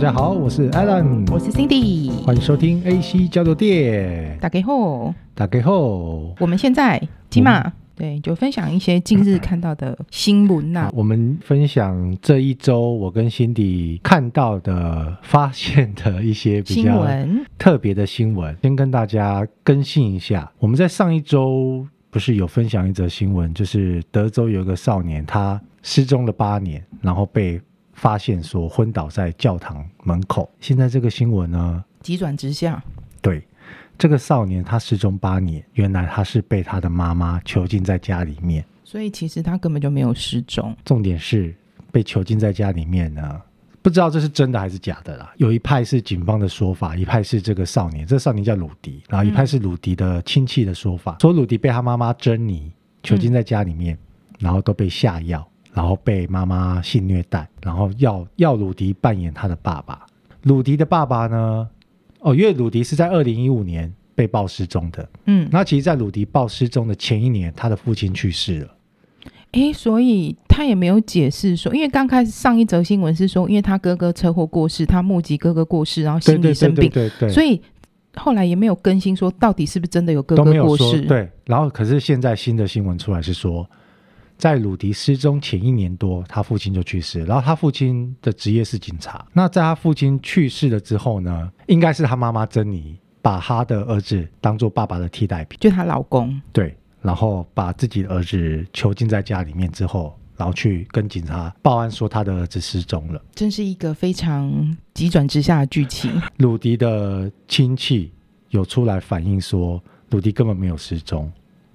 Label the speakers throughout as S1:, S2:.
S1: 家好，我是 Alan，
S2: 我是 Cindy，
S1: 欢迎收听 AC 交流电。
S2: 打给后，
S1: 打给后，
S2: 我们现在起码、嗯、对，就分享一些近日看到的新闻呐、啊。
S1: 我们分享这一周我跟 Cindy 看到的、发现的一些比较特别的，新闻先跟大家更新一下。我们在上一周不是有分享一则新闻，就是德州有一个少年，他失踪了八年，然后被。发现说昏倒在教堂门口。现在这个新闻呢，
S2: 急转直下。
S1: 对，这个少年他失踪八年，原来他是被他的妈妈囚禁在家里面。
S2: 所以其实他根本就没有失踪。
S1: 重点是被囚禁在家里面呢，不知道这是真的还是假的啦。有一派是警方的说法，一派是这个少年，这个少年叫鲁迪，然后一派是鲁迪的亲戚的说法，嗯、说鲁迪被他妈妈珍妮囚禁在家里面，嗯、然后都被下药。然后被妈妈性虐待，然后要要鲁迪扮演他的爸爸。鲁迪的爸爸呢？哦，因为鲁迪是在二零一五年被曝失踪的。嗯，那其实，在鲁迪曝失踪的前一年，他的父亲去世了。
S2: 诶，所以他也没有解释说，因为刚开始上一则新闻是说，因为他哥哥车祸过世，他目击哥哥过世，然后心理生病，对对对对对，所以后来也没有更新说到底是不是真的有哥哥过世。
S1: 对，然后可是现在新的新闻出来是说。在鲁迪失踪前一年多，他父亲就去世。然后他父亲的职业是警察。那在他父亲去世了之后呢，应该是他妈妈珍妮把他的儿子当做爸爸的替代品，
S2: 就她老公。
S1: 对，然后把自己的儿子囚禁在家里面之后，然后去跟警察报案说他的儿子失踪了。
S2: 真是一个非常急转直下的剧情。
S1: 鲁迪的亲戚有出来反映说，鲁迪根本没有失踪。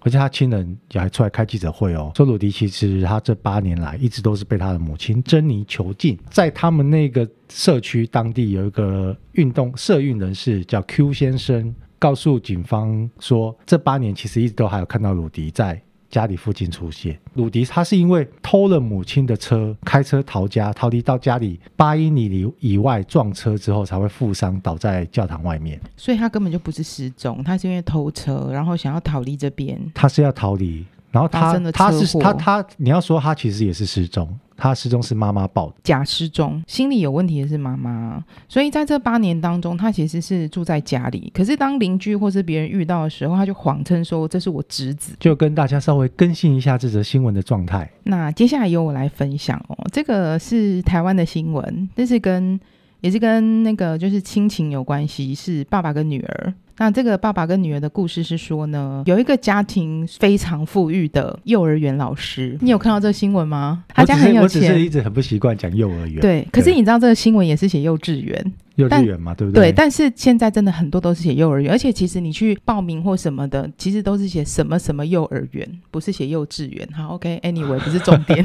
S1: 而且他亲人也还出来开记者会哦，说鲁迪其实他这八年来一直都是被他的母亲珍妮囚禁，在他们那个社区当地有一个运动社运人士叫 Q 先生，告诉警方说，这八年其实一直都还有看到鲁迪在。家里附近出现鲁迪，他是因为偷了母亲的车，开车逃家，逃离到家里八英里里以外撞车之后才会负伤倒在教堂外面，
S2: 所以他根本就不是失踪，他是因为偷车，然后想要逃离这边。
S1: 他是要逃离，然后他他是他他，你要说他其实也是失踪。他失踪是妈妈报的，
S2: 假失踪，心理有问题的是妈妈，所以在这八年当中，他其实是住在家里。可是当邻居或是别人遇到的时候，他就谎称说这是我侄子。
S1: 就跟大家稍微更新一下这则新闻的状态。
S2: 那接下来由我来分享哦，这个是台湾的新闻，这是跟也是跟那个就是亲情有关系，是爸爸跟女儿。那这个爸爸跟女儿的故事是说呢，有一个家庭非常富裕的幼儿园老师，你有看到这个新闻吗？他家很有钱。
S1: 我只是一直很不习惯讲幼儿园。
S2: 对，可是你知道这个新闻也是写幼稚园。
S1: 幼稚园嘛，对不对？
S2: 对，但是现在真的很多都是写幼儿园，而且其实你去报名或什么的，其实都是写什么什么幼儿园，不是写幼稚园。好，OK，Anyway，、okay, 不是重点。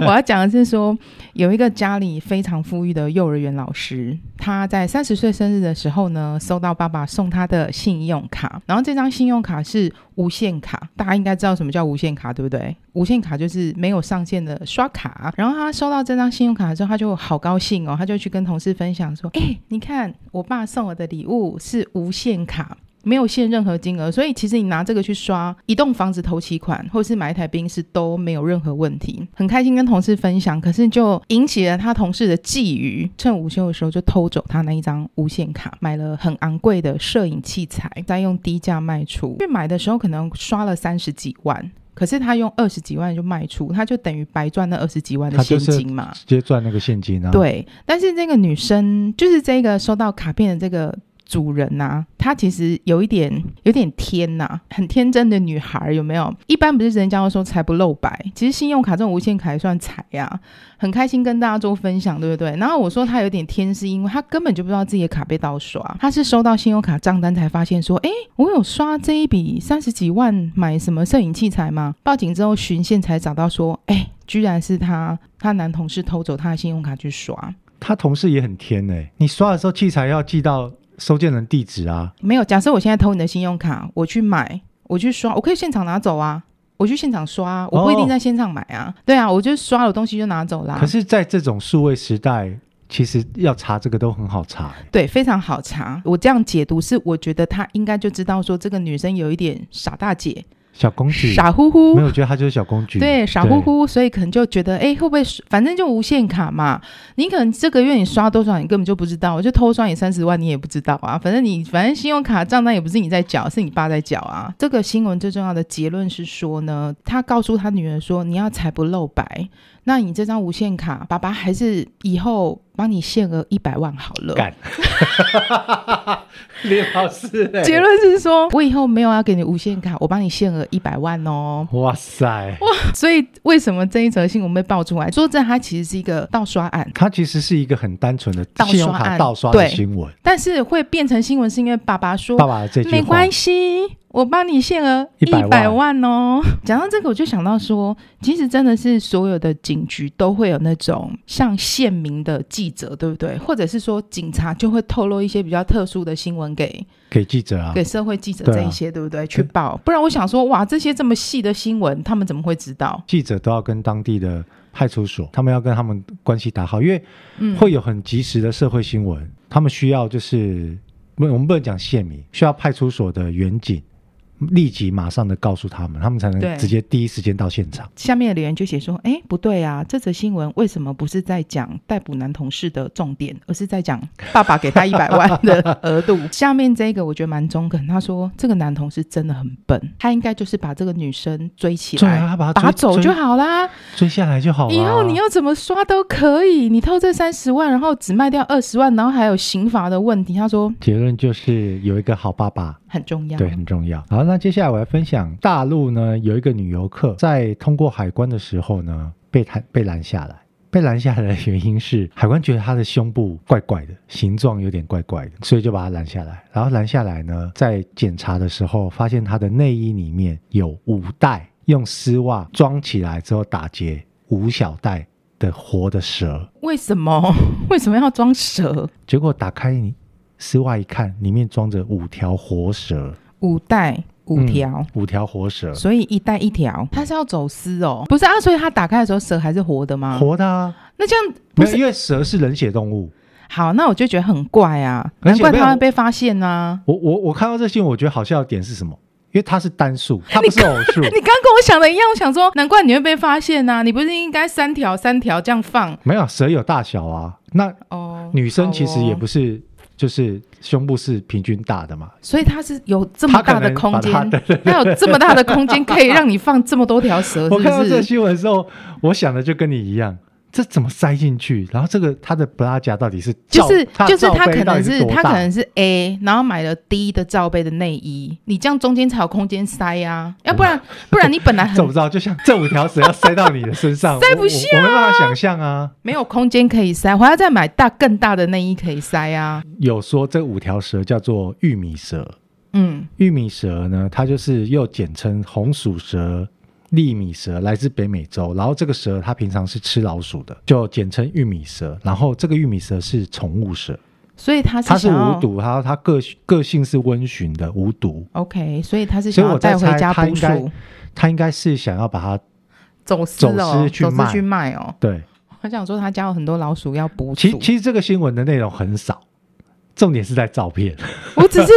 S2: 我要讲的是说，有一个家里非常富裕的幼儿园老师，他在三十岁生日的时候呢，收到爸爸送他的信用卡，然后这张信用卡是无限卡，大家应该知道什么叫无限卡，对不对？无限卡就是没有上限的刷卡。然后他收到这张信用卡的时候，他就好高兴哦，他就去跟同事分享说：“哎。”你看，我爸送我的礼物是无限卡，没有限任何金额，所以其实你拿这个去刷一栋房子头期款，或是买一台宾士都没有任何问题。很开心跟同事分享，可是就引起了他同事的觊觎，趁午休的时候就偷走他那一张无限卡，买了很昂贵的摄影器材，再用低价卖出。去买的时候可能刷了三十几万。可是他用二十几万就卖出，他就等于白赚那二十几万的现金嘛，
S1: 直接赚那个现金啊。
S2: 对，但是这个女生就是这个收到卡片的这个。主人呐、啊，她其实有一点有点天呐、很天真的女孩，有没有？一般不是人家都说财不露白，其实信用卡这种无限卡也算财呀、很开心跟大家做分享，对不对？然后我说她有点天，是因为她根本就不知道自己的卡被盗刷，她是收到信用卡账单才发现说，哎，我有刷这一笔三十几万买什么摄影器材吗？报警之后循线才找到说，哎，居然是她她男同事偷走她的信用卡去刷。
S1: 她同事也很天哎，你刷的时候器材要寄到。收件人地址啊？
S2: 没有。假设我现在偷你的信用卡，我去买，我去刷，我可以现场拿走啊。我去现场刷，我不一定在现场买啊。哦、对啊，我就刷了东西就拿走啦。
S1: 可是，在这种数位时代，其实要查这个都很好查。
S2: 对，非常好查。我这样解读是，我觉得他应该就知道说，这个女生有一点傻大姐，
S1: 小公举，
S2: 傻乎乎，
S1: 没有，我觉得他就是小公举，
S2: 对，傻乎乎，所以可能就觉得，哎，会不会，反正就无限卡嘛，你可能这个月你刷多少，你根本就不知道，我就偷刷你三十万，你也不知道啊，反正你反正信用卡账单也不是你在缴，是你爸在缴啊。这个新闻最重要的结论是说呢，他告诉他女儿说，你要财不露白。那你这张无限卡，爸爸还是以后帮你限额一百万好了。干，
S1: 李老师，
S2: 结论是说，我以后没有要给你无限卡，我帮你限额一百万哦。
S1: 哇塞，
S2: 哇！所以为什么这一则新闻被爆出来？说这它其实是一个盗刷案，
S1: 它其实是一个很单纯的信用卡盗刷的新闻，
S2: 但是会变成新闻是因为爸爸说，
S1: 爸爸这句话
S2: 没关系。我帮你限额一百万哦。讲到这个，我就想到说，其实真的是所有的警局都会有那种像县民的记者，对不对？或者是说警察就会透露一些比较特殊的新闻给
S1: 给记者啊，
S2: 给社会记者这一些，对，啊、对不对？去报，不然我想说，哇，这些这么细的新闻，他们怎么会知道？
S1: 记者都要跟当地的派出所，他们要跟他们关系打好，因为会有很及时的社会新闻，他们需要就是不，我们不能讲县民，需要派出所的员警。立即马上的告诉他们，他们才能直接第一时间到现场。
S2: 下面的留言就写说：“哎，不对啊，这则新闻为什么不是在讲逮捕男同事的重点，而是在讲爸爸给他 一百万的额度？” 下面这个我觉得蛮中肯，他说：“这个男同事真的很笨，他应该就是把这个女生追起来，
S1: 啊、把他
S2: 打走就好啦，
S1: 追下来就好了。以
S2: 后你要怎么刷都可以，你偷这三十万，然后只卖掉二十万，然后还有刑罚的问题。”他说：“
S1: 结论就是有一个好爸爸。”
S2: 很重要，
S1: 对，很重要。好，那接下来我来分享大陆呢，有一个女游客在通过海关的时候呢，被拦被拦下来。被拦下来的原因是海关觉得她的胸部怪怪的，形状有点怪怪的，所以就把她拦下来。然后拦下来呢，在检查的时候发现她的内衣里面有五袋用丝袜装起来之后打结五小袋的活的蛇。
S2: 为什么？为什么要装蛇？
S1: 结果打开你。丝袜一看，里面装着五条活蛇，
S2: 五袋五条、嗯，五条
S1: 活蛇，
S2: 所以一袋一条，它是要走私哦？不是啊，所以它打开的时候蛇还是活的吗？
S1: 活的啊，
S2: 那这样不是，
S1: 因为蛇是冷血动物。
S2: 好，那我就觉得很怪啊，难怪它会被发现呢、啊。
S1: 我我我看到这新闻，我觉得好笑的点是什么？因为它是单数，它不是偶数。
S2: 你刚跟我想的一样，我想说，难怪你会被发现呢、啊。你不是应该三条三条这样放？
S1: 没有，蛇有大小啊。那哦，女生其实也不是。就是胸部是平均大的嘛，
S2: 所以它是有这么大的空间，它有这么大的空间可以让你放这么多条蛇是是？
S1: 我看到这个新闻的时候，我想的就跟你一样，这怎么塞进去？然后这个它的布拉夹到底是
S2: 就是就是它可能是它可能是 A，然后买了 D 的罩杯的内衣，你这样中间才有空间塞呀、啊，要不然不然你本来很
S1: 怎么知道？就像这五条蛇要塞到你的身上，
S2: 塞不下，
S1: 我，我没办法想象啊，
S2: 没有空间可以塞，我还要再买大更大的内衣可以塞啊。
S1: 有说这五条蛇叫做玉米蛇，
S2: 嗯，
S1: 玉米蛇呢，它就是又简称红薯蛇、粒米蛇，来自北美洲。然后这个蛇它平常是吃老鼠的，就简称玉米蛇。然后这个玉米蛇是宠物蛇，
S2: 所以它是
S1: 它是无毒，它它个个性是温驯的，无毒。
S2: OK，所以它是想要带回家捕鼠，
S1: 它应该是想要把它
S2: 走私哦，走私
S1: 去卖，
S2: 去卖哦。
S1: 对，
S2: 我想说他家有很多老鼠要捕鼠。
S1: 其其实这个新闻的内容很少。重点是在照片，
S2: 我只是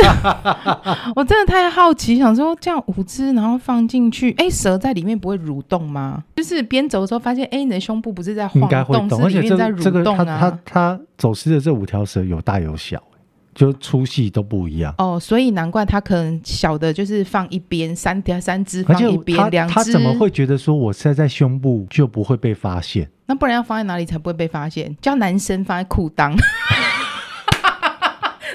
S2: 我真的太好奇，想说这样五只，然后放进去，哎，蛇在里面不会蠕动吗？就是边走的时候发现，哎，你的胸部不是在晃动，应该会动，是里面在蠕动啊。而且这个这个，他他
S1: 他走失的这五条蛇有大有小，就粗细都不一样。
S2: 哦，所以难怪他可能小的就是放一边，三条三只放一边，两只
S1: 他怎么会觉得说我塞在胸部就不会被发现？
S2: 那不然要放在哪里才不会被发现？叫男生放在裤裆。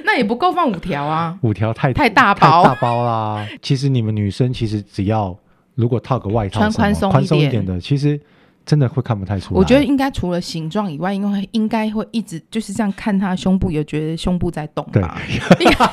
S2: 那也不够放五条啊，
S1: 五条太
S2: 太大包，
S1: 大包啦。其实你们女生其实只要如果套个外套，
S2: 穿宽松
S1: 宽松一点的，其实真的会看不太出来。
S2: 我觉得应该除了形状以外，因为应该会一直就是这样看她胸部，有觉得胸部在动吧？对，应该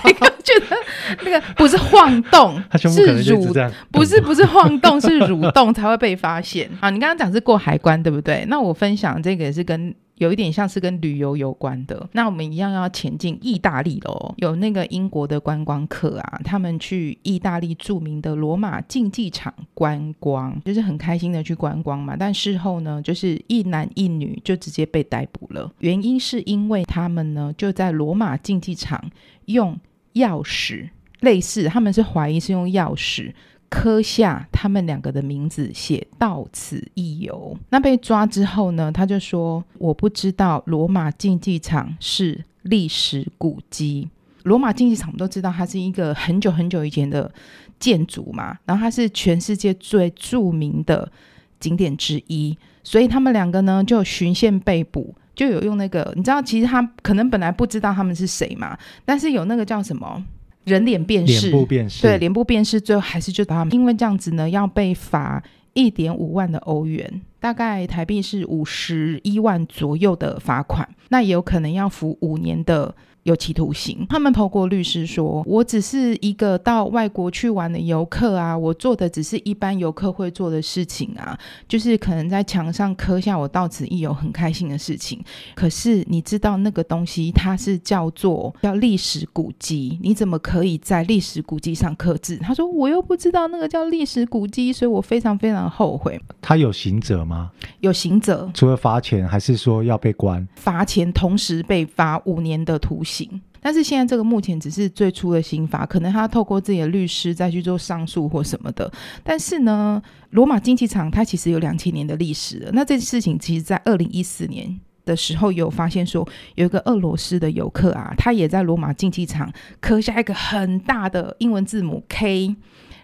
S2: 觉得那个不是晃动，是蠕，不是不是晃动，是蠕动才会被发现。啊，你刚刚讲是过海关对不对？那我分享这个也是跟。有一点像是跟旅游有关的，那我们一样要前进意大利喽。有那个英国的观光客啊，他们去意大利著名的罗马竞技场观光，就是很开心的去观光嘛。但事后呢，就是一男一女就直接被逮捕了，原因是因为他们呢就在罗马竞技场用钥匙，类似他们是怀疑是用钥匙刻下他们两个的名字，写到此一游。那被抓之后呢，他就说：“我不知道罗马竞技场是历史古迹。罗马竞技场我们都知道，它是一个很久很久以前的建筑嘛，然后它是全世界最著名的景点之一。所以他们两个呢，就循线被捕，就有用那个，你知道，其实他可能本来不知道他们是谁嘛，但是有那个叫什么？”人脸辨识，脸部辨识，对，脸部辨识，最后还是就把他们，因为这样子呢，要被罚一点五万的欧元，大概台币是五十一万左右的罚款，那也有可能要服五年的。有期徒刑。他们透过律师说：“我只是一个到外国去玩的游客啊，我做的只是一般游客会做的事情啊，就是可能在墙上刻下‘我到此一游’很开心的事情。可是你知道那个东西它是叫做叫历史古迹，你怎么可以在历史古迹上刻字？”他说：“我又不知道那个叫历史古迹，所以我非常非常后悔。”
S1: 他有刑责吗？
S2: 有刑责，
S1: 除了罚钱，还是说要被关？
S2: 罚钱，同时被罚五年的徒刑。但是现在这个目前只是最初的刑罚，可能他透过自己的律师再去做上诉或什么的。但是呢，罗马竞技场它其实有两千年的历史了。那这事情其实，在二零一四年的时候有发现说，有一个俄罗斯的游客啊，他也在罗马竞技场刻下一个很大的英文字母 K，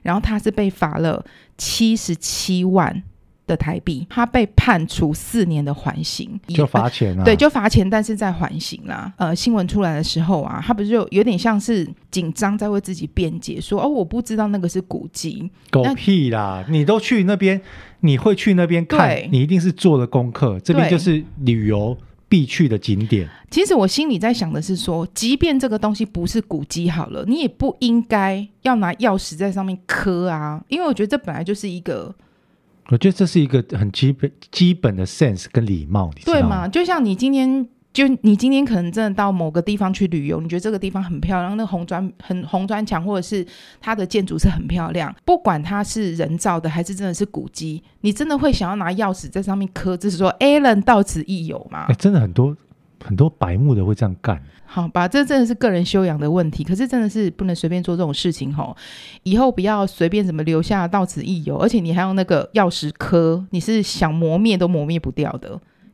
S2: 然后他是被罚了七十七万。的台币，他被判处四年的缓刑，
S1: 就罚钱啊？
S2: 对，就罚钱，但是在缓刑啦。呃，新闻出来的时候啊，他不是就有点像是紧张，在为自己辩解，说哦，我不知道那个是古迹，
S1: 狗屁啦！你都去那边，你会去那边看，你一定是做了功课，这边就是旅游必去的景点。
S2: 其实我心里在想的是说，即便这个东西不是古迹好了，你也不应该要拿钥匙在上面磕啊，因为我觉得这本来就是一个。
S1: 我觉得这是一个很基本基本的 sense 跟礼貌？
S2: 对嘛？就像你今天，就你今天可能真的到某个地方去旅游，你觉得这个地方很漂亮，那红砖很红砖墙，或者是它的建筑是很漂亮，不管它是人造的还是真的是古迹，你真的会想要拿钥匙在上面刻字，是说 Alan 到此一游吗？
S1: 哎，真的很多很多白目的会这样干。
S2: 好吧，这真的是个人修养的问题。可是真的是不能随便做这种事情吼，以后不要随便怎么留下到此一游，而且你还有那个钥匙科，你是想磨灭都磨灭不掉的，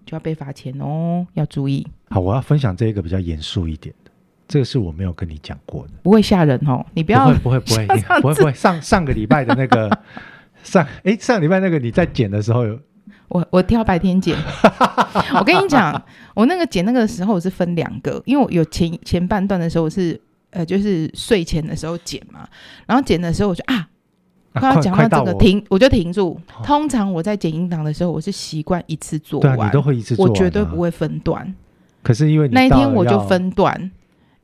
S2: 就要被罚钱哦，要注意。
S1: 好，我要分享这一个比较严肃一点的，这个是我没有跟你讲过的，
S2: 不会吓人哦，你不要
S1: 不会不会不会 不会不会上上个礼拜的那个上哎上礼拜那个你在剪的时候有。
S2: 我我挑白天剪，我跟你讲，我那个剪那个时候我是分两个，因为我有前前半段的时候我是呃就是睡前的时候剪嘛，然后剪的时候我就啊快要讲到这个停我，就停住。通常我在剪音档的时候，我是习惯一次做完，
S1: 对，你都会一次做完，
S2: 我绝对不会分段。
S1: 可是因为
S2: 那一天我就分段，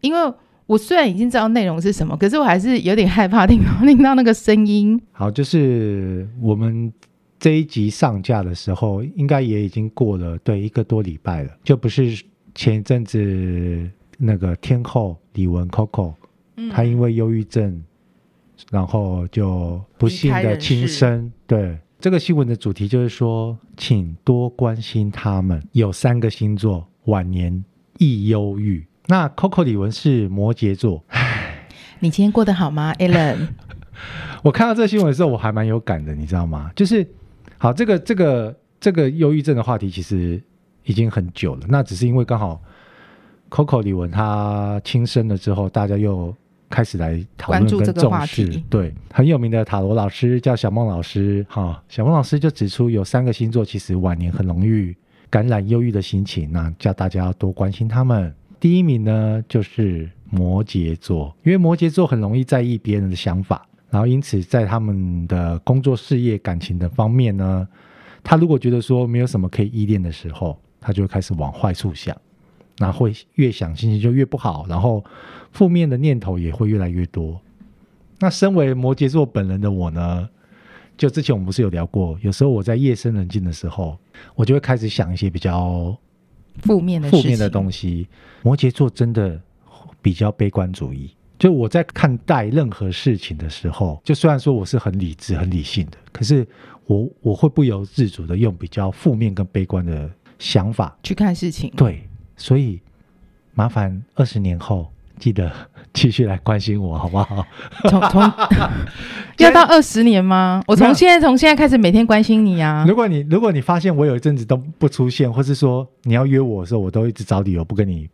S2: 因为我虽然已经知道内容是什么，可是我还是有点害怕听到 听到那个声音。
S1: 好，就是我们。这一集上架的时候，应该也已经过了对一个多礼拜了，就不是前一阵子那个天后李玟 Coco，她因为忧郁症，然后就不幸的轻生。对，这个新闻的主题就是说，请多关心他们。有三个星座晚年易忧郁，那 Coco 李玟是摩羯座。
S2: 你今天过得好吗，Allen？
S1: 我看到这个新闻的时候，我还蛮有感的，你知道吗？就是。好，这个这个这个忧郁症的话题其实已经很久了。那只是因为刚好 Coco 李玟她轻生了之后，大家又开始来讨论跟重视。对，很有名的塔罗老师叫小梦老师，哈、哦，小梦老师就指出有三个星座其实晚年很容易感染忧郁的心情，那叫大家要多关心他们。第一名呢就是摩羯座，因为摩羯座很容易在意别人的想法。然后，因此，在他们的工作、事业、感情的方面呢，他如果觉得说没有什么可以依恋的时候，他就会开始往坏处想，那会越想心情就越不好，然后负面的念头也会越来越多。那身为摩羯座本人的我呢，就之前我们不是有聊过，有时候我在夜深人静的时候，我就会开始想一些比较
S2: 负面的
S1: 负面的东西。摩羯座真的比较悲观主义。就我在看待任何事情的时候，就虽然说我是很理智、很理性的，可是我我会不由自主的用比较负面跟悲观的想法
S2: 去看事情。
S1: 对，所以麻烦二十年后记得继续来关心我，好不好？
S2: 从从 要到二十年吗？我从现在从现在开始每天关心你啊！
S1: 如果你如果你发现我有一阵子都不出现，或是说你要约我的时候，我都一直找理由不跟你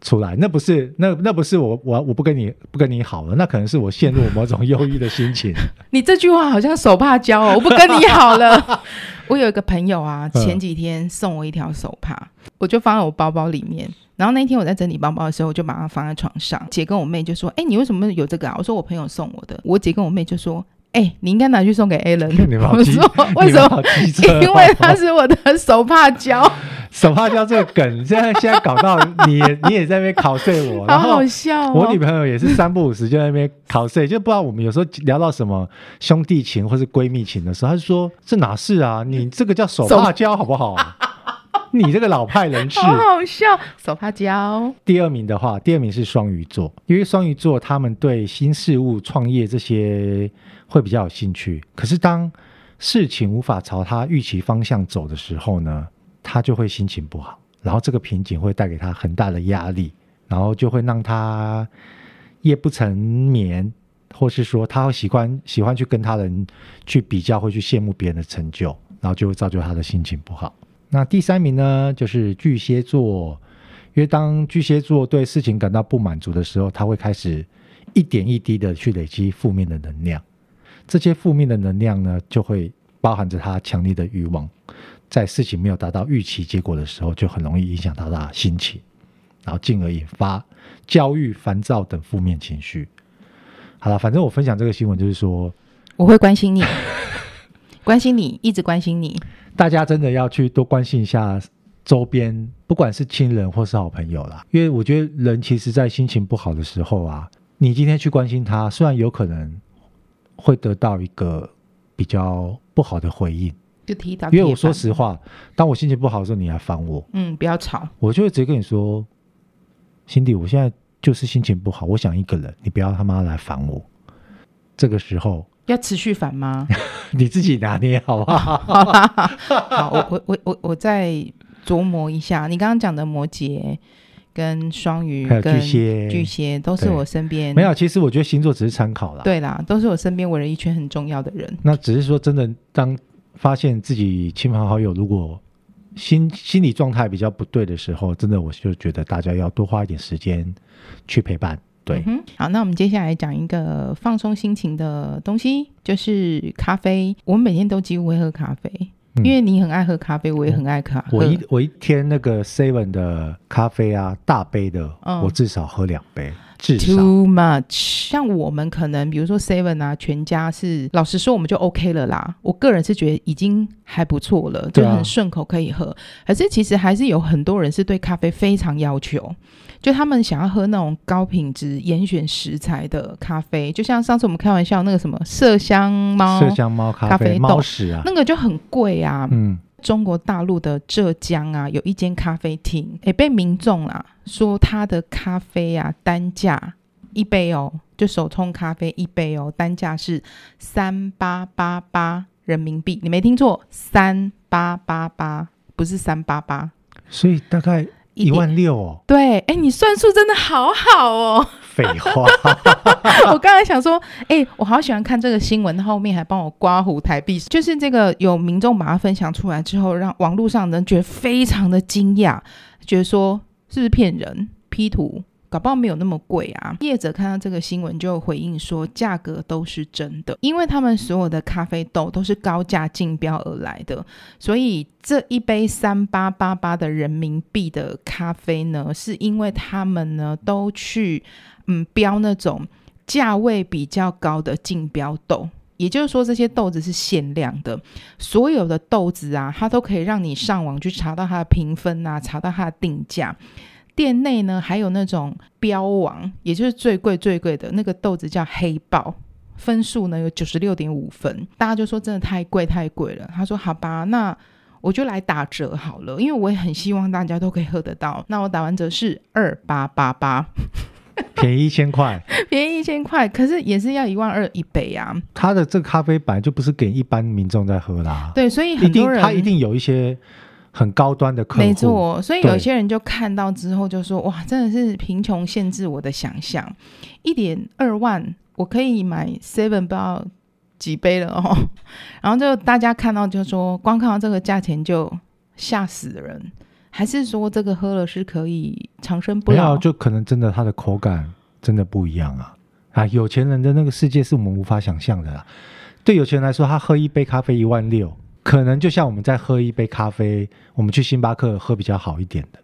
S1: 出来，那不是那那不是我我我不跟你不跟你好了，那可能是我陷入某种 忧郁的心情。
S2: 你这句话好像手帕交哦，我不跟你好了。我有一个朋友啊，前几天送我一条手帕，嗯、我就放在我包包里面。然后那天我在整理包包的时候，我就把它放在床上。姐跟我妹就说：“哎，你为什么有这个啊？”我说：“我朋友送我的。”我姐跟我妹就说：“哎，你应该拿去送给 Alan。”我说：“为什么？因为他是我的手帕胶。”
S1: 手帕胶这个梗，现在现在搞到你你也在那边考碎我，
S2: 好好笑哦。
S1: 我女朋友也是三不五时就在那边考碎，就不知道我们有时候聊到什么兄弟情或是闺蜜情的时候，她就说：“这哪是啊？你这个叫手帕胶好不好？”你这个老派人士，
S2: 好好笑。手帕胶。
S1: 第二名的话，第二名是双鱼座，因为双鱼座他们对新事物、创业这些会比较有兴趣。可是当事情无法朝他预期方向走的时候呢，他就会心情不好，然后这个瓶颈会带给他很大的压力，然后就会让他夜不成眠，或是说他会习惯喜欢去跟他人去比较，会去羡慕别人的成就，然后就会造就他的心情不好。那第三名呢，就是巨蟹座，因为当巨蟹座对事情感到不满足的时候，他会开始一点一滴的去累积负面的能量，这些负面的能量呢，就会包含着他强烈的欲望，在事情没有达到预期结果的时候，就很容易影响到他的心情，然后进而引发焦虑、烦躁等负面情绪。好了，反正我分享这个新闻就是说，
S2: 我会关心你，关心你，一直关心你。
S1: 大家真的要去多关心一下周边，不管是亲人或是好朋友啦。因为我觉得人其实，在心情不好的时候啊，你今天去关心他，虽然有可能会得到一个比较不好的回应，
S2: 就提到。
S1: 因为我说实话，当我心情不好的时候，你来烦我，
S2: 嗯，不要吵，
S1: 我就会直接跟你说，辛迪，我现在就是心情不好，我想一个人，你不要他妈来烦我。这个时候。
S2: 要持续烦吗？
S1: 你自己拿捏好不好？
S2: 好，我我我我我再琢磨一下。你刚刚讲的摩羯、跟双鱼、跟巨蟹、巨蟹都是我身边
S1: 没有。其实我觉得星座只是参考啦。
S2: 对啦，都是我身边围了一圈很重要的人。
S1: 那只是说，真的，当发现自己亲朋好友如果心心理状态比较不对的时候，真的，我就觉得大家要多花一点时间去陪伴。对、
S2: 嗯，好，那我们接下来讲一个放松心情的东西，就是咖啡。我们每天都几乎会喝咖啡，嗯、因为你很爱喝咖啡，我也很爱咖啡。
S1: 我一我一天那个 seven 的咖啡啊，大杯的，嗯、我至少喝两杯。至少
S2: Too much，像我们可能比如说 seven 啊，全家是老实说，我们就 OK 了啦。我个人是觉得已经还不错了，就很顺口可以喝。啊、可是其实还是有很多人是对咖啡非常要求。就他们想要喝那种高品质、严选食材的咖啡，就像上次我们开玩笑那个什么麝香猫、
S1: 麝香猫咖啡、豆屎啊，
S2: 那个就很贵啊。
S1: 嗯，
S2: 中国大陆的浙江啊，有一间咖啡厅，也被民众啊说他的咖啡啊单价一杯哦，就手冲咖啡一杯哦，单价是三八八八人民币，你没听错，三八八八，不是三八八，
S1: 所以大概。一万六哦，
S2: 对，哎，你算数真的好好哦。
S1: 废话，
S2: 我刚才想说，哎，我好喜欢看这个新闻，后面还帮我刮胡台币，就是这个有民众把它分享出来之后，让网络上人觉得非常的惊讶，觉得说是不是骗人、P 图？搞不好没有那么贵啊！业者看到这个新闻就回应说，价格都是真的，因为他们所有的咖啡豆都是高价竞标而来的，所以这一杯三八八八的人民币的咖啡呢，是因为他们呢都去嗯标那种价位比较高的竞标豆，也就是说这些豆子是限量的，所有的豆子啊，它都可以让你上网去查到它的评分啊，查到它的定价。店内呢，还有那种标王，也就是最贵最贵的那个豆子叫黑豹，分数呢有九十六点五分。大家就说真的太贵太贵了。他说好吧，那我就来打折好了，因为我也很希望大家都可以喝得到。那我打完折是二八八八，
S1: 便宜一千块，
S2: 便宜一千块，可是也是要一万二一杯啊。
S1: 他的这个咖啡本来就不是给一般民众在喝啦，
S2: 对，所以很多人
S1: 他一定有一些。很高端的客户。
S2: 没错，所以有些人就看到之后就说：“哇，真的是贫穷限制我的想象，一点二万我可以买 seven 不知道几杯了哦。”然后就大家看到就说，光看到这个价钱就吓死人，还是说这个喝了是可以长生不老？
S1: 就可能真的它的口感真的不一样啊！啊，有钱人的那个世界是我们无法想象的啦。对有钱人来说，他喝一杯咖啡一万六。可能就像我们在喝一杯咖啡，我们去星巴克喝比较好一点的，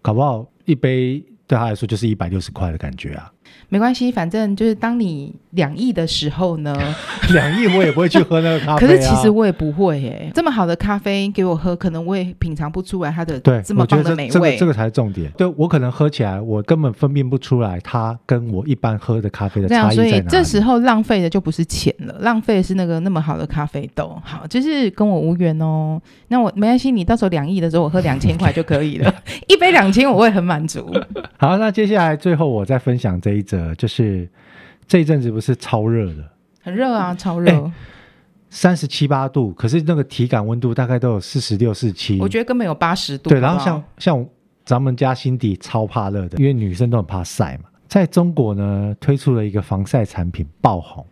S1: 搞不好一杯对他来说就是一百六十块的感觉啊。
S2: 没关系，反正就是当你两亿的时候呢，
S1: 两亿我也不会去喝那个咖啡、啊。
S2: 可是其实我也不会耶，这么好的咖啡给我喝，可能我也品尝不出来它的对这么棒的美味。
S1: 这个这个才是重点。对，我可能喝起来，我根本分辨不出来它跟我一般喝的咖啡的差异在哪里。
S2: 所以这时候浪费的就不是钱了，浪费的是那个那么好的咖啡豆。好，就是跟我无缘哦。那我没关系，你到时候两亿的时候，我喝两千块就可以了，一杯两千我会很满足。
S1: 好，那接下来最后我再分享这一则，就是这一阵子不是超热的，
S2: 很热啊，超热，
S1: 三十七八度，可是那个体感温度大概都有四十六、四七，
S2: 我觉得根本有八十度。
S1: 对，然后像像咱们家辛迪超怕热的，因为女生都很怕晒嘛。在中国呢，推出了一个防晒产品爆红，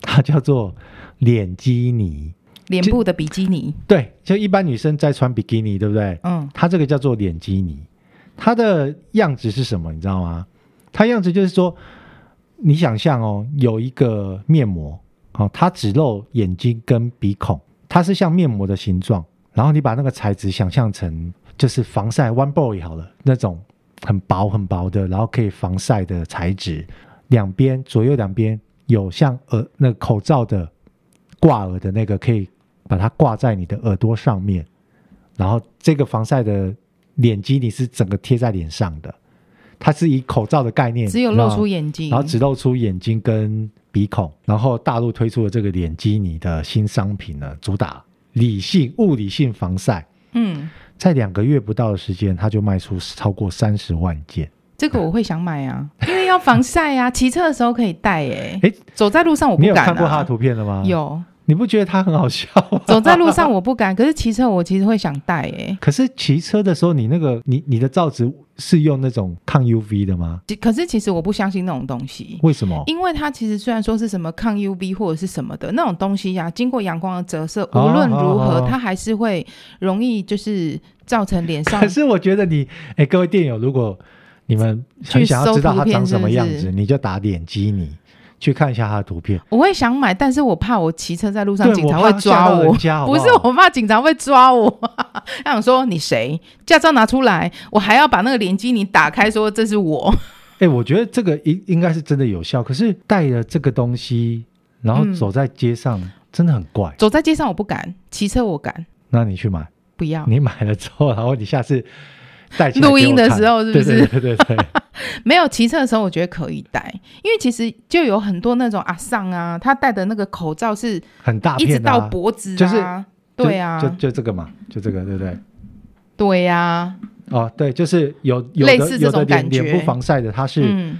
S1: 它叫做脸基尼。
S2: 脸部的比基尼，
S1: 对，就一般女生在穿比基尼，对不对？嗯，它这个叫做脸基尼，它的样子是什么？你知道吗？它样子就是说，你想象哦，有一个面膜，哦，它只露眼睛跟鼻孔，它是像面膜的形状，然后你把那个材质想象成就是防晒 One Boy 好了，那种很薄很薄的，然后可以防晒的材质，两边左右两边有像耳那个口罩的挂耳的那个可以。把它挂在你的耳朵上面，然后这个防晒的脸基你是整个贴在脸上的，它是以口罩的概念，
S2: 只有露出眼睛，
S1: 然后只露出眼睛跟鼻孔。然后大陆推出的这个脸基尼的新商品呢，主打理性物理性防晒。嗯，在两个月不到的时间，它就卖出超过三十万件。
S2: 这个我会想买啊，因为要防晒啊，骑车的时候可以戴。哎，哎，走在路上我不敢。
S1: 你有看过它的图片了吗？
S2: 有。
S1: 你不觉得他很好笑吗？
S2: 走在路上我不敢，可是骑车我其实会想戴诶。
S1: 可是骑车的时候，你那个你你的罩子是用那种抗 UV 的吗？
S2: 可是其实我不相信那种东西。
S1: 为什么？
S2: 因为它其实虽然说是什么抗 UV 或者是什么的那种东西呀、啊，经过阳光的折射，无论如何、哦、它还是会容易就是造成脸上。
S1: 可是我觉得你哎，各位电友，如果你们很想要知道它长什么样子，是是你就打脸基尼。去看一下他的图片，
S2: 我会想买，但是我怕我骑车在路上，警察会抓我。
S1: 我好不好，
S2: 不是我怕警察会抓我，他想说你谁？驾照拿出来，我还要把那个联机你打开，说这是我。
S1: 哎、欸，我觉得这个应应该是真的有效，可是带了这个东西，然后走在街上，嗯、真的很怪。
S2: 走在街上我不敢，骑车我敢。
S1: 那你去买，
S2: 不要。
S1: 你买了之后，然后你下次。
S2: 录音的时候是不是？
S1: 对对对，
S2: 没有骑车的时候，我觉得可以戴，因为其实就有很多那种阿桑啊，他戴的那个口罩是
S1: 很大，
S2: 一直到脖子啊，
S1: 就是
S2: 对啊，
S1: 就就，就这个嘛，就这个，对不对？
S2: 对呀、啊，
S1: 哦，对，就是有有的
S2: 类似这种感觉，
S1: 脸部防晒的，它是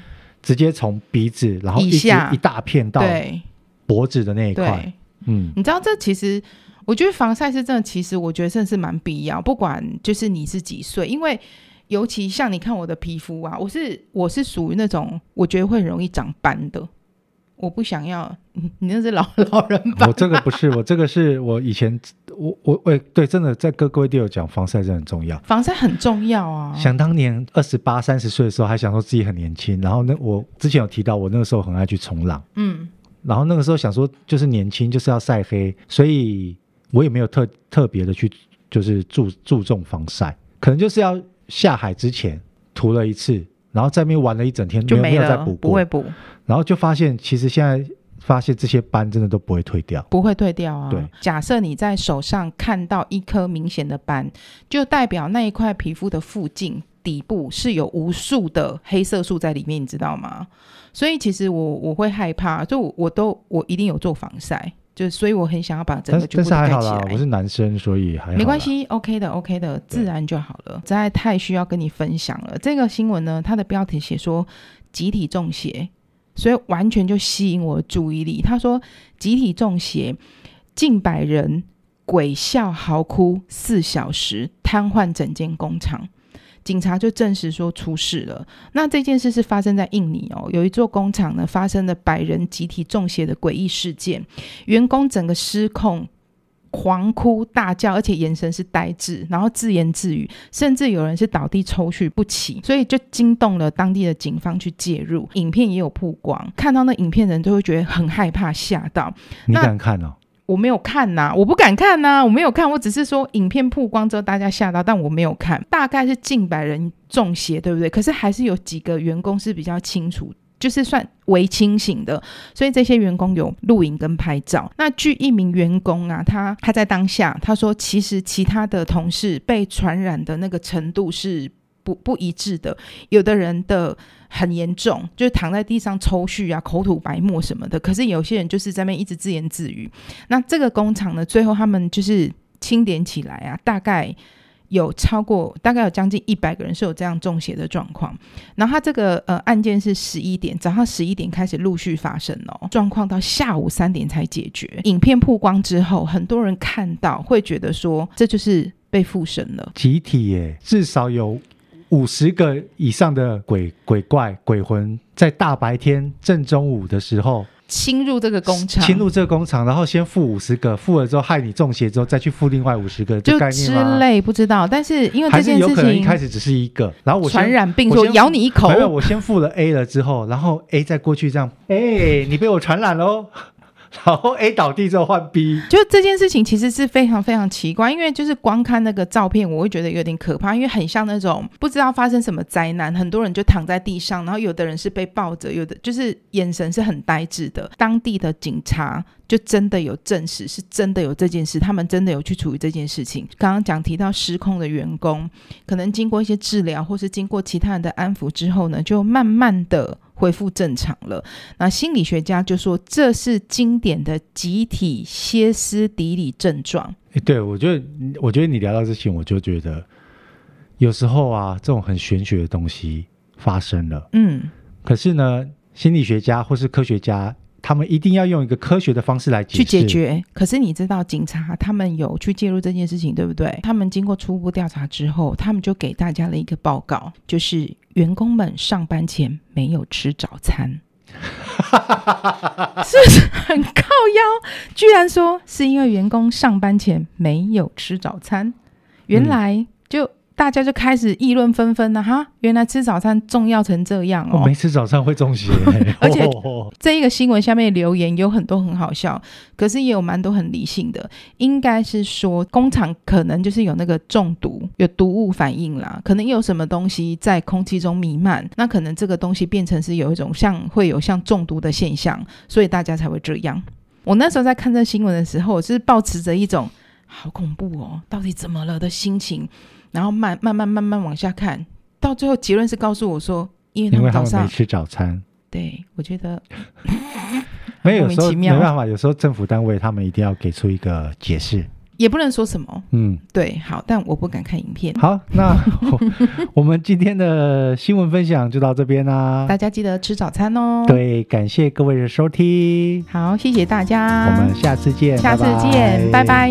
S1: 直接从鼻子，然后一下。一大片到脖子的那一块，嗯，
S2: 你知道这其实。我觉得防晒是真的，其实我觉得真的是蛮必要。不管就是你是几岁，因为尤其像你看我的皮肤啊，我是我是属于那种我觉得会很容易长斑的。我不想要，你那是老老人吧。
S1: 我这个不是，我这个是我以前我我喂对，真的在跟各位队友讲，防晒真的很重要。
S2: 防晒很重要啊！
S1: 想当年二十八、三十岁的时候，还想说自己很年轻。然后那我之前有提到，我那个时候很爱去冲浪，嗯，然后那个时候想说就是年轻就是要晒黑，所以。我也没有特特别的去，就是注注重防晒，可能就是要下海之前涂了一次，然后在那边玩了一整天，就没有再补过，
S2: 不会补，
S1: 然后就发现其实现在发现这些斑真的都不会退掉，
S2: 不会退掉啊。
S1: 对，
S2: 假设你在手上看到一颗明显的斑，就代表那一块皮肤的附近底部是有无数的黑色素在里面，你知道吗？所以其实我我会害怕，就我，我都我一定有做防晒。就所以我很想要把整个全部盖起来。但是还好啦，
S1: 我是男生，所以还好
S2: 没关系，OK 的，OK 的，自然就好了。实在太需要跟你分享了。这个新闻呢，它的标题写说集体中邪，所以完全就吸引我的注意力。他说集体中邪，近百人鬼笑嚎哭四小时，瘫痪整间工厂。警察就证实说出事了。那这件事是发生在印尼哦，有一座工厂呢发生了百人集体中邪的诡异事件，员工整个失控，狂哭大叫，而且眼神是呆滞，然后自言自语，甚至有人是倒地抽搐不起，所以就惊动了当地的警方去介入。影片也有曝光，看到那影片人都会觉得很害怕、吓到。
S1: 你敢看哦？
S2: 我没有看呐、我不敢看呐、我没有看，我只是说影片曝光之后大家吓到，但我没有看。大概是近百人中邪，对不对？可是还是有几个员工是比较清楚，就是算微清醒的，所以这些员工有录影跟拍照。那据一名员工啊，他他在当下他说，其实其他的同事被传染的那个程度是不不一致的，有的人的。很严重，就是躺在地上抽搐啊，口吐白沫什么的。可是有些人就是在那边一直自言自语。那这个工厂呢，最后他们就是清点起来啊，大概有超过，大概有将近一百个人是有这样中邪的状况。然后他这个呃案件是十一点，早上十一点开始陆续发生哦，状况到下午三点才解决。影片曝光之后，很多人看到会觉得说，这就是被附身了，
S1: 集体耶，至少有。五十个以上的鬼鬼怪鬼魂，在大白天正中午的时候
S2: 侵入这个工厂，
S1: 侵入这个工厂，然后先付五十个，付了之后害你中邪，之后再去付另外五十个，
S2: 就之类不知道。但是因为这件事情，
S1: 有可能一开始只是一个，然后我
S2: 传染病说咬你一口，
S1: 没有，我先付了 A 了之后，然后 A 再过去这样，哎，你被我传染喽。然后 A 倒地之后换 B，
S2: 就这件事情其实是非常非常奇怪，因为就是光看那个照片，我会觉得有点可怕，因为很像那种不知道发生什么灾难，很多人就躺在地上，然后有的人是被抱着，有的就是眼神是很呆滞的。当地的警察就真的有证实，是真的有这件事，他们真的有去处理这件事情。刚刚讲提到失控的员工，可能经过一些治疗，或是经过其他人的安抚之后呢，就慢慢的。恢复正常了。那心理学家就说，这是经典的集体歇斯底里症状。
S1: 欸，对，我觉得，我觉得你聊到这些，我就觉得有时候啊，这种很玄学的东西发生了，
S2: 嗯，
S1: 可是呢，心理学家或是科学家。他们一定要用一个科学的方式来
S2: 去解决。可是你知道，警察他们有去介入这件事情，对不对？他们经过初步调查之后，他们就给大家了一个报告，就是员工们上班前没有吃早餐，是不是很靠腰？居然说是因为员工上班前没有吃早餐，原来就。大家就开始议论纷纷了哈，原来吃早餐重要成这样哦！
S1: 我没吃早餐会中邪，
S2: 而且这一个新闻下面留言有很多很好笑，可是也有蛮多很理性的，应该是说工厂可能就是有那个中毒，有毒物反应啦，可能有什么东西在空气中弥漫，那可能这个东西变成是有一种像会有像中毒的现象，所以大家才会这样。我那时候在看这新闻的时候，我是抱持着一种好恐怖哦，到底怎么了的心情。然后慢慢慢慢慢往下看，到最后结论是告诉我说，因为他们早上
S1: 没吃早餐。
S2: 对，我觉得
S1: 没有，有时候没办法，有时候政府单位他们一定要给出一个解释，
S2: 也不能说什么。
S1: 嗯，
S2: 对，好，但我不敢看影片。
S1: 好，那我，们今天的新闻分享就到这边啦，
S2: 大家记得吃早餐哦。
S1: 对，感谢各位的收听。
S2: 好，谢谢大家，
S1: 我们下次见，
S2: 下次见，拜拜。